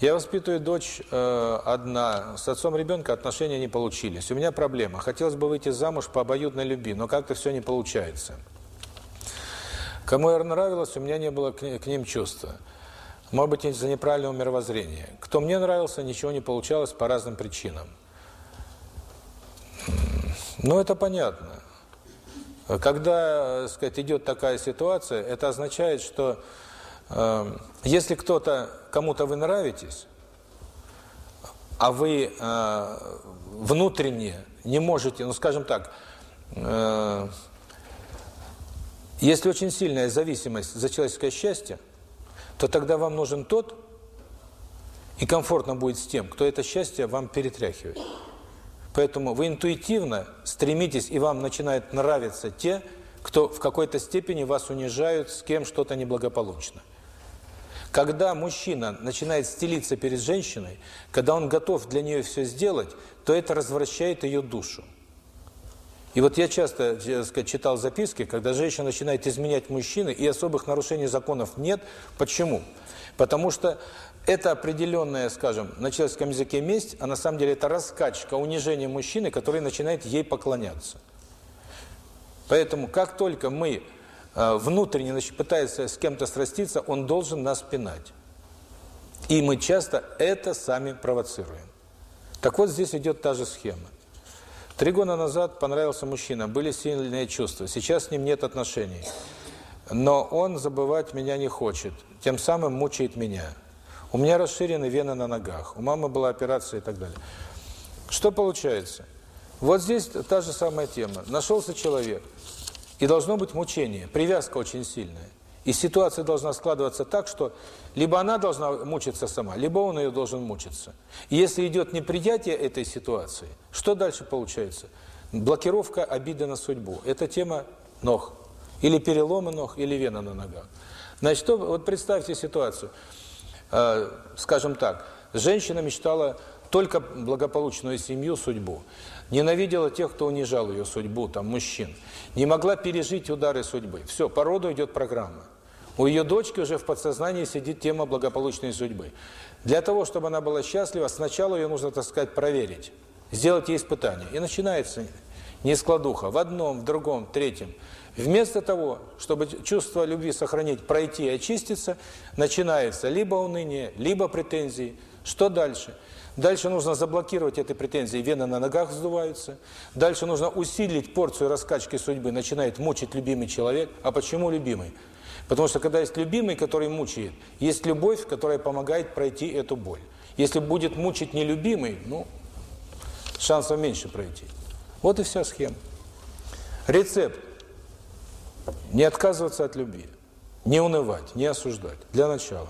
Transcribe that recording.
Я воспитываю дочь э, одна, с отцом ребенка отношения не получились. У меня проблема. Хотелось бы выйти замуж по обоюдной любви, но как-то все не получается. Кому я нравилась, у меня не было к, к ним чувства. Может быть, из-за неправильного мировоззрения. Кто мне нравился, ничего не получалось по разным причинам. Ну, это понятно. Когда, сказать, идет такая ситуация, это означает, что э, если кто-то, кому-то вы нравитесь, а вы э, внутренне не можете, ну, скажем так, э, если очень сильная зависимость за человеческое счастье, то тогда вам нужен тот, и комфортно будет с тем, кто это счастье вам перетряхивает. Поэтому вы интуитивно стремитесь, и вам начинает нравиться те, кто в какой-то степени вас унижают, с кем что-то неблагополучно. Когда мужчина начинает стелиться перед женщиной, когда он готов для нее все сделать, то это развращает ее душу. И вот я часто сказать, читал записки, когда женщина начинает изменять мужчины, и особых нарушений законов нет. Почему? Потому что это определенная, скажем, на человеческом языке месть, а на самом деле это раскачка, унижение мужчины, который начинает ей поклоняться. Поэтому, как только мы э, внутренне значит, пытаемся с кем-то сраститься, он должен нас пинать. И мы часто это сами провоцируем. Так вот, здесь идет та же схема. Три года назад понравился мужчина, были сильные чувства. Сейчас с ним нет отношений. Но он забывать меня не хочет, тем самым мучает меня. У меня расширены вены на ногах, у мамы была операция и так далее. Что получается? Вот здесь та же самая тема. Нашелся человек, и должно быть мучение, привязка очень сильная. И ситуация должна складываться так, что либо она должна мучиться сама, либо он ее должен мучиться. И если идет неприятие этой ситуации, что дальше получается? Блокировка обиды на судьбу. Это тема ног. Или переломы ног, или вена на ногах. Значит, вот представьте ситуацию. Э, скажем так, женщина мечтала только благополучную семью, судьбу. Ненавидела тех, кто унижал ее судьбу, там, мужчин. Не могла пережить удары судьбы. Все, по роду идет программа. У ее дочки уже в подсознании сидит тема благополучной судьбы. Для того, чтобы она была счастлива, сначала ее нужно, так сказать, проверить. Сделать ей испытание. И начинается нескладуха в одном, в другом, в третьем. Вместо того, чтобы чувство любви сохранить, пройти и очиститься, начинается либо уныние, либо претензии. Что дальше? Дальше нужно заблокировать эти претензии, вены на ногах вздуваются. Дальше нужно усилить порцию раскачки судьбы, начинает мучить любимый человек. А почему любимый? Потому что когда есть любимый, который мучает, есть любовь, которая помогает пройти эту боль. Если будет мучить нелюбимый, ну, шансов меньше пройти. Вот и вся схема. Рецепт. Не отказываться от любви. Не унывать, не осуждать. Для начала.